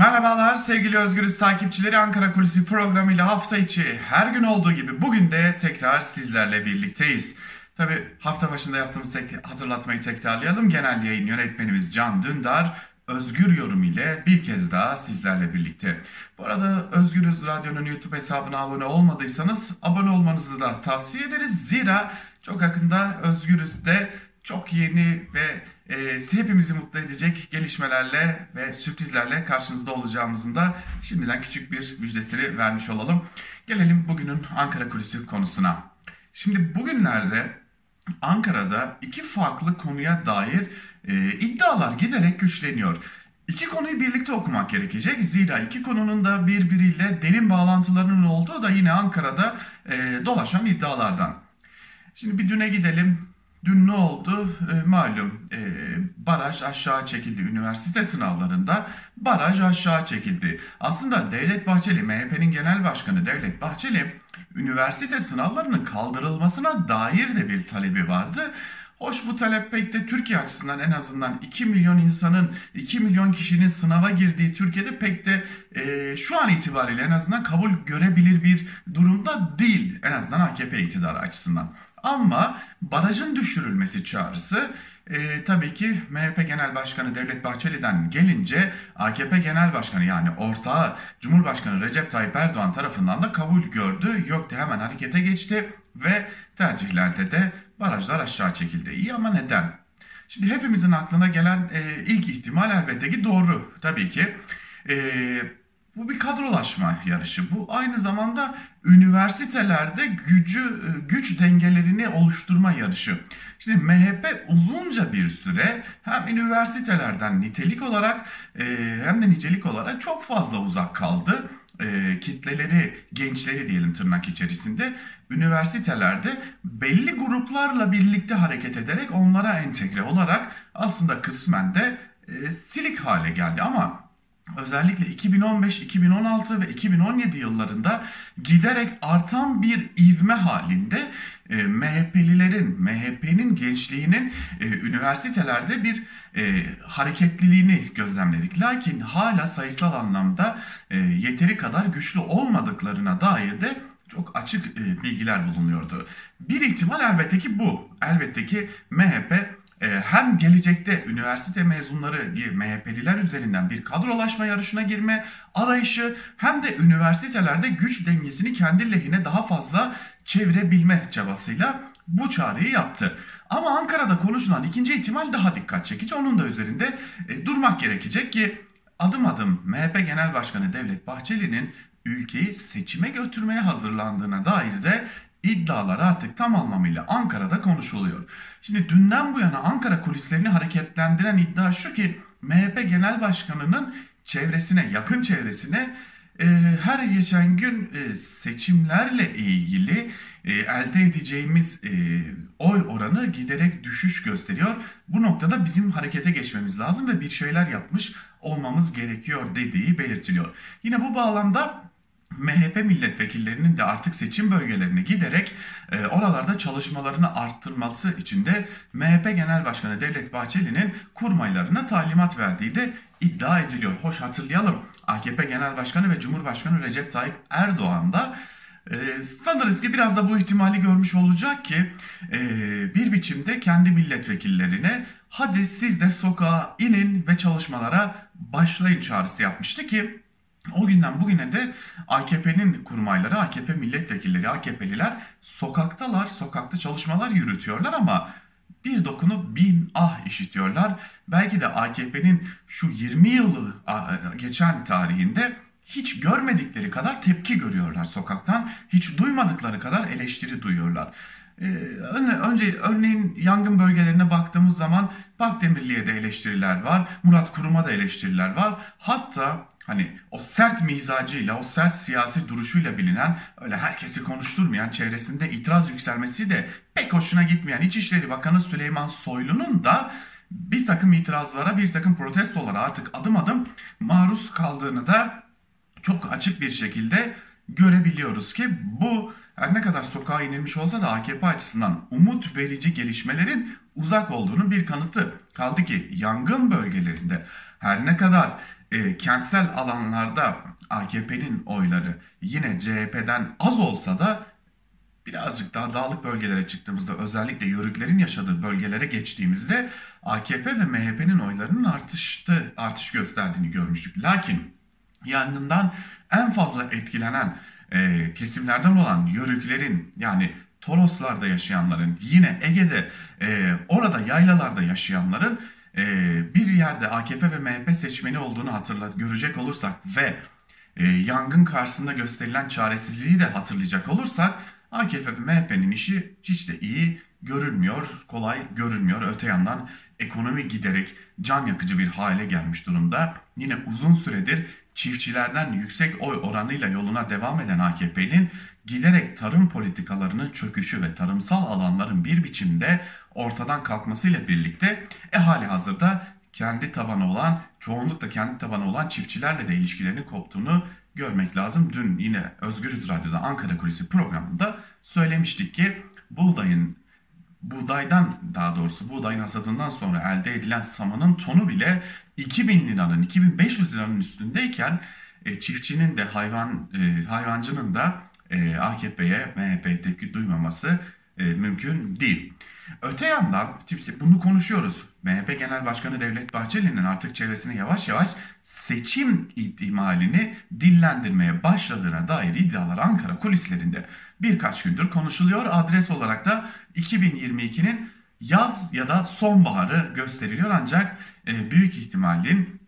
Merhabalar sevgili Özgürüz takipçileri Ankara Kulisi programıyla hafta içi her gün olduğu gibi bugün de tekrar sizlerle birlikteyiz. Tabi hafta başında yaptığımız tek, hatırlatmayı tekrarlayalım. Genel yayın yönetmenimiz Can Dündar Özgür Yorum ile bir kez daha sizlerle birlikte. Bu arada Özgürüz Radyo'nun YouTube hesabına abone olmadıysanız abone olmanızı da tavsiye ederiz. Zira çok yakında Özgürüz'de çok yeni ve e, hepimizi mutlu edecek gelişmelerle ve sürprizlerle karşınızda olacağımızın da şimdiden küçük bir müjdesini vermiş olalım. Gelelim bugünün Ankara Kulisi konusuna. Şimdi bugünlerde Ankara'da iki farklı konuya dair e, iddialar giderek güçleniyor. İki konuyu birlikte okumak gerekecek. Zira iki konunun da birbiriyle derin bağlantılarının olduğu da yine Ankara'da e, dolaşan iddialardan. Şimdi bir düne gidelim. Dün ne oldu? E, malum e, baraj aşağı çekildi üniversite sınavlarında. Baraj aşağı çekildi. Aslında Devlet Bahçeli, MHP'nin genel başkanı Devlet Bahçeli üniversite sınavlarının kaldırılmasına dair de bir talebi vardı. Hoş bu talep pek de Türkiye açısından en azından 2 milyon insanın 2 milyon kişinin sınava girdiği Türkiye'de pek de e, şu an itibariyle en azından kabul görebilir bir durumda değil. En azından AKP iktidarı açısından. Ama barajın düşürülmesi çağrısı e, tabii ki MHP Genel Başkanı Devlet Bahçeli'den gelince AKP Genel Başkanı yani ortağı Cumhurbaşkanı Recep Tayyip Erdoğan tarafından da kabul gördü. Yok hemen harekete geçti ve tercihlerde de barajlar aşağı çekildi. İyi ama neden? Şimdi hepimizin aklına gelen e, ilk ihtimal elbette ki doğru. Tabii ki e, bu bir kadrolaşma yarışı. Bu aynı zamanda üniversitelerde gücü güç dengelerini oluşturma yarışı. Şimdi MHP uzunca bir süre hem üniversitelerden nitelik olarak e, hem de nicelik olarak çok fazla uzak kaldı. E, kitleleri, gençleri diyelim tırnak içerisinde üniversitelerde belli gruplarla birlikte hareket ederek onlara entegre olarak aslında kısmen de e, silik hale geldi ama özellikle 2015, 2016 ve 2017 yıllarında giderek artan bir ivme halinde e, MHP'lilerin, MHP'nin gençliğinin e, üniversitelerde bir e, hareketliliğini gözlemledik. Lakin hala sayısal anlamda e, yeteri kadar güçlü olmadıklarına dair de çok açık e, bilgiler bulunuyordu. Bir ihtimal elbette ki bu. Elbette ki MHP hem gelecekte üniversite mezunları MHP'liler üzerinden bir kadrolaşma yarışına girme arayışı hem de üniversitelerde güç dengesini kendi lehine daha fazla çevirebilme çabasıyla bu çağrıyı yaptı. Ama Ankara'da konuşulan ikinci ihtimal daha dikkat çekici. Onun da üzerinde e, durmak gerekecek ki adım adım MHP Genel Başkanı Devlet Bahçeli'nin ülkeyi seçime götürmeye hazırlandığına dair de iddialar artık tam anlamıyla Ankara'da konuşuluyor. Şimdi dünden bu yana Ankara kulislerini hareketlendiren iddia şu ki MHP Genel Başkanı'nın çevresine, yakın çevresine e, her geçen gün e, seçimlerle ilgili e, elde edeceğimiz e, oy oranı giderek düşüş gösteriyor. Bu noktada bizim harekete geçmemiz lazım ve bir şeyler yapmış olmamız gerekiyor dediği belirtiliyor. Yine bu bağlamda MHP milletvekillerinin de artık seçim bölgelerine giderek e, oralarda çalışmalarını arttırması için de MHP Genel Başkanı Devlet Bahçeli'nin kurmaylarına talimat verdiği de iddia ediliyor. Hoş hatırlayalım AKP Genel Başkanı ve Cumhurbaşkanı Recep Tayyip Erdoğan da e, sanırız ki biraz da bu ihtimali görmüş olacak ki e, bir biçimde kendi milletvekillerine hadi siz de sokağa inin ve çalışmalara başlayın çağrısı yapmıştı ki o günden bugüne de AKP'nin kurmayları, AKP milletvekilleri, AKP'liler sokaktalar, sokakta çalışmalar yürütüyorlar ama bir dokunup bin ah işitiyorlar. Belki de AKP'nin şu 20 yılı geçen tarihinde hiç görmedikleri kadar tepki görüyorlar sokaktan. Hiç duymadıkları kadar eleştiri duyuyorlar. Ee, önce örneğin yangın bölgelerine baktığımız zaman Bakdemirli'ye de eleştiriler var. Murat Kurum'a da eleştiriler var. Hatta hani o sert mizacıyla, o sert siyasi duruşuyla bilinen, öyle herkesi konuşturmayan, çevresinde itiraz yükselmesi de pek hoşuna gitmeyen İçişleri Bakanı Süleyman Soylu'nun da bir takım itirazlara, bir takım protestolara artık adım adım maruz kaldığını da çok açık bir şekilde görebiliyoruz ki bu her ne kadar sokağa inilmiş olsa da AKP açısından umut verici gelişmelerin uzak olduğunun bir kanıtı. Kaldı ki yangın bölgelerinde her ne kadar e, kentsel alanlarda AKP'nin oyları yine CHP'den az olsa da birazcık daha dağlık bölgelere çıktığımızda özellikle yörüklerin yaşadığı bölgelere geçtiğimizde AKP ve MHP'nin oylarının artıştı, artış gösterdiğini görmüştük. Lakin yangından en fazla etkilenen e, kesimlerden olan yörüklerin yani Toroslarda yaşayanların yine Ege'de e, orada yaylalarda yaşayanların e, bir yerde AKP ve MHP seçmeni olduğunu hatırlat görecek olursak ve e, yangın karşısında gösterilen çaresizliği de hatırlayacak olursak AKP ve MHP'nin işi hiç de iyi görünmüyor, kolay görünmüyor. Öte yandan ekonomi giderek can yakıcı bir hale gelmiş durumda. Yine uzun süredir çiftçilerden yüksek oy oranıyla yoluna devam eden AKP'nin giderek tarım politikalarının çöküşü ve tarımsal alanların bir biçimde ortadan kalkmasıyla birlikte e hali hazırda kendi tabanı olan, çoğunlukla kendi tabanı olan çiftçilerle de ilişkilerinin koptuğunu görmek lazım. Dün yine Özgürüz Radyo'da Ankara Kulisi programında söylemiştik ki buğdayın buğdaydan daha doğrusu buğdayın hasadından sonra elde edilen samanın tonu bile 2000 liranın 2500 liranın üstündeyken e, çiftçinin de hayvan e, hayvancının da e, AKP'ye MHP'ye tepki duymaması e, mümkün değil. Öte yandan bunu konuşuyoruz. MHP Genel Başkanı Devlet Bahçeli'nin artık çevresine yavaş yavaş seçim ihtimalini dillendirmeye başladığına dair iddialar Ankara kulislerinde birkaç gündür konuşuluyor. Adres olarak da 2022'nin yaz ya da sonbaharı gösteriliyor ancak e, büyük ihtimalin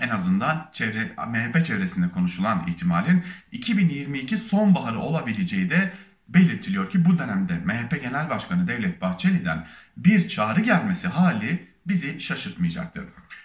en azından çevre MHP çevresinde konuşulan ihtimalin 2022 sonbaharı olabileceği de belirtiliyor ki bu dönemde MHP Genel Başkanı Devlet Bahçeli'den bir çağrı gelmesi hali bizi şaşırtmayacaktır.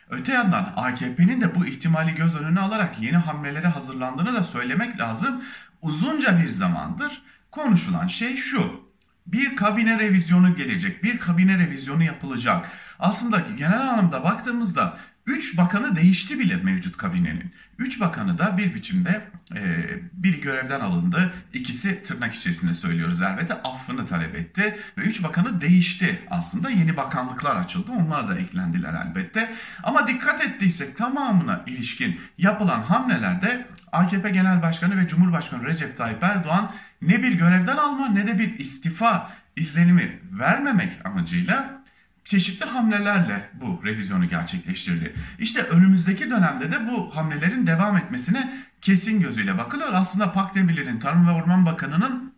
Öte yandan AKP'nin de bu ihtimali göz önüne alarak yeni hamlelere hazırlandığını da söylemek lazım. Uzunca bir zamandır konuşulan şey şu. Bir kabine revizyonu gelecek, bir kabine revizyonu yapılacak. Aslında genel anlamda baktığımızda 3 bakanı değişti bile mevcut kabinenin. 3 bakanı da bir biçimde e, biri görevden alındı. ikisi tırnak içerisinde söylüyoruz elbette affını talep etti. Ve 3 bakanı değişti aslında. Yeni bakanlıklar açıldı. Onlar da eklendiler elbette. Ama dikkat ettiysek tamamına ilişkin yapılan hamlelerde AKP Genel Başkanı ve Cumhurbaşkanı Recep Tayyip Erdoğan ne bir görevden alma ne de bir istifa izlenimi vermemek amacıyla çeşitli hamlelerle bu revizyonu gerçekleştirdi. İşte önümüzdeki dönemde de bu hamlelerin devam etmesine kesin gözüyle bakılıyor. Aslında Pakdemirli'nin Tarım ve Orman Bakanı'nın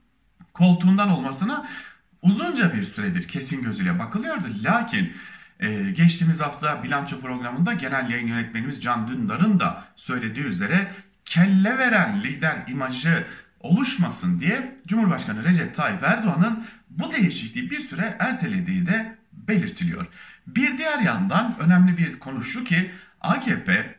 koltuğundan olmasına uzunca bir süredir kesin gözüyle bakılıyordu. Lakin e, geçtiğimiz hafta bilanço programında genel yayın yönetmenimiz Can Dündar'ın da söylediği üzere kelle veren lider imajı oluşmasın diye Cumhurbaşkanı Recep Tayyip Erdoğan'ın bu değişikliği bir süre ertelediği de belirtiliyor. Bir diğer yandan önemli bir konu şu ki AKP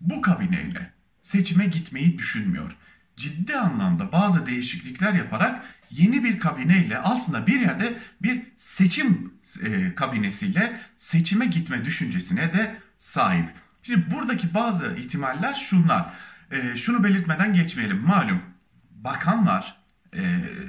bu kabineyle seçime gitmeyi düşünmüyor. Ciddi anlamda bazı değişiklikler yaparak yeni bir kabineyle aslında bir yerde bir seçim e, kabinesiyle seçime gitme düşüncesine de sahip. Şimdi buradaki bazı ihtimaller şunlar. E, şunu belirtmeden geçmeyelim. Malum bakanlar e,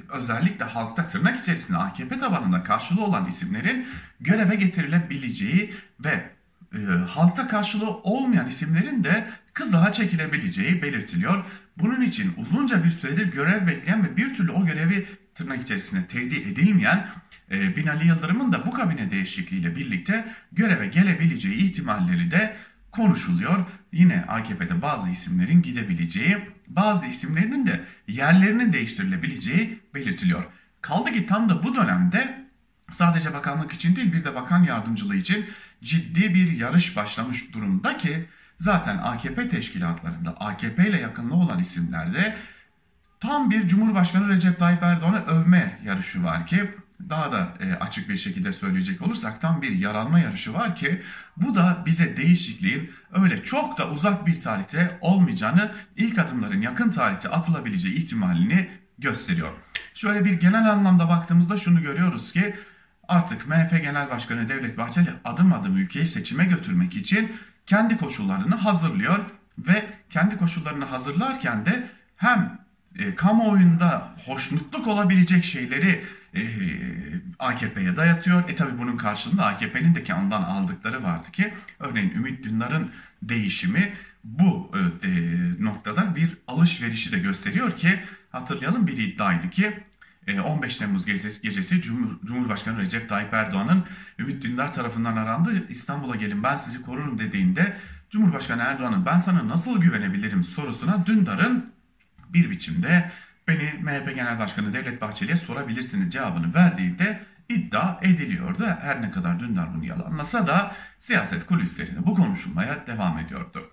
özellikle halkta tırnak içerisinde AKP tabanında karşılığı olan isimlerin göreve getirilebileceği ve e, halkta karşılığı olmayan isimlerin de kızağa çekilebileceği belirtiliyor. Bunun için uzunca bir süredir görev bekleyen ve bir türlü o görevi tırnak içerisinde tevdi edilmeyen e, Binali Yıldırım'ın da bu kabine değişikliğiyle birlikte göreve gelebileceği ihtimalleri de konuşuluyor. Yine AKP'de bazı isimlerin gidebileceği, bazı isimlerinin de yerlerinin değiştirilebileceği belirtiliyor. Kaldı ki tam da bu dönemde sadece bakanlık için değil bir de bakan yardımcılığı için ciddi bir yarış başlamış durumda ki zaten AKP teşkilatlarında AKP ile yakınlığı olan isimlerde tam bir Cumhurbaşkanı Recep Tayyip Erdoğan'ı övme yarışı var ki daha da e, açık bir şekilde söyleyecek olursak tam bir yaranma yarışı var ki bu da bize değişikliğin öyle çok da uzak bir tarihte olmayacağını ilk adımların yakın tarihte atılabileceği ihtimalini gösteriyor. Şöyle bir genel anlamda baktığımızda şunu görüyoruz ki artık MHP Genel Başkanı Devlet Bahçeli adım adım ülkeyi seçime götürmek için kendi koşullarını hazırlıyor ve kendi koşullarını hazırlarken de hem e, kamuoyunda hoşnutluk olabilecek şeyleri e, AKP'ye dayatıyor. E tabi bunun karşılığında AKP'nin de ondan aldıkları vardı ki örneğin Ümit Dündar'ın değişimi bu e, noktada bir alışverişi de gösteriyor ki hatırlayalım bir iddiaydı ki 15 e, Temmuz gecesi, gecesi Cumhur, Cumhurbaşkanı Recep Tayyip Erdoğan'ın Ümit Dündar tarafından arandı. İstanbul'a gelin ben sizi korurum dediğinde Cumhurbaşkanı Erdoğan'ın ben sana nasıl güvenebilirim sorusuna Dündar'ın bir biçimde beni MHP Genel Başkanı Devlet Bahçeli'ye sorabilirsiniz cevabını verdiğinde iddia ediliyordu. Her ne kadar Dündar bunu yalanlasa da siyaset kulislerinde bu konuşulmaya devam ediyordu.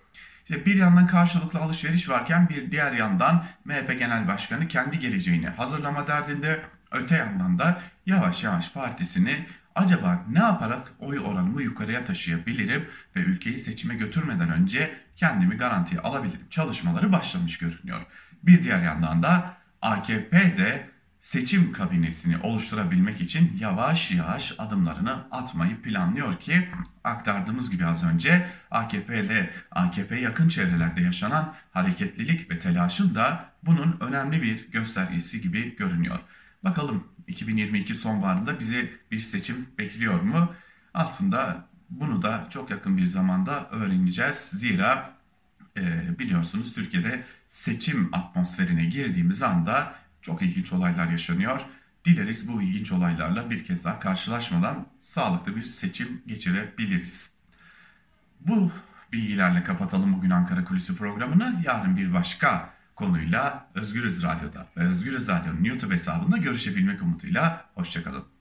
İşte bir yandan karşılıklı alışveriş varken bir diğer yandan MHP Genel Başkanı kendi geleceğini hazırlama derdinde öte yandan da yavaş yavaş partisini acaba ne yaparak oy oranımı yukarıya taşıyabilirim ve ülkeyi seçime götürmeden önce kendimi garantiye alabilirim çalışmaları başlamış görünüyor. Bir diğer yandan da AKP de seçim kabinesini oluşturabilmek için yavaş yavaş adımlarını atmayı planlıyor ki aktardığımız gibi az önce AKP'de AKP yakın çevrelerde yaşanan hareketlilik ve telaşın da bunun önemli bir göstergesi gibi görünüyor. Bakalım 2022 sonbaharında bizi bir seçim bekliyor mu? Aslında bunu da çok yakın bir zamanda öğreneceğiz. Zira e, biliyorsunuz Türkiye'de seçim atmosferine girdiğimiz anda çok ilginç olaylar yaşanıyor. Dileriz bu ilginç olaylarla bir kez daha karşılaşmadan sağlıklı bir seçim geçirebiliriz. Bu bilgilerle kapatalım bugün Ankara Kulisi programını. Yarın bir başka konuyla Özgürüz Radyo'da ve Özgürüz Radyo'nun YouTube hesabında görüşebilmek umuduyla. Hoşçakalın.